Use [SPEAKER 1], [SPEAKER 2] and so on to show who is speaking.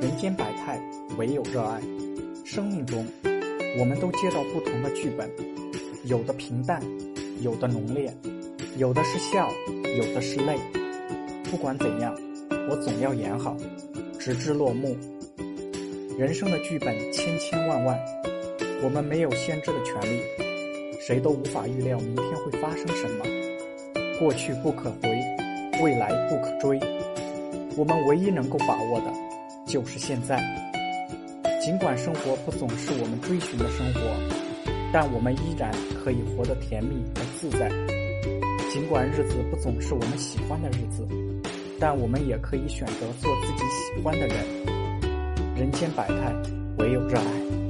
[SPEAKER 1] 人间百态，唯有热爱。生命中，我们都接到不同的剧本，有的平淡，有的浓烈，有的是笑，有的是泪。不管怎样，我总要演好，直至落幕。人生的剧本千千万万，我们没有先知的权利，谁都无法预料明天会发生什么。过去不可回，未来不可追，我们唯一能够把握的，就是现在。尽管生活不总是我们追寻的生活，但我们依然可以活得甜蜜和自在。尽管日子不总是我们喜欢的日子，但我们也可以选择做自己喜欢的人。人间百态，唯有热爱。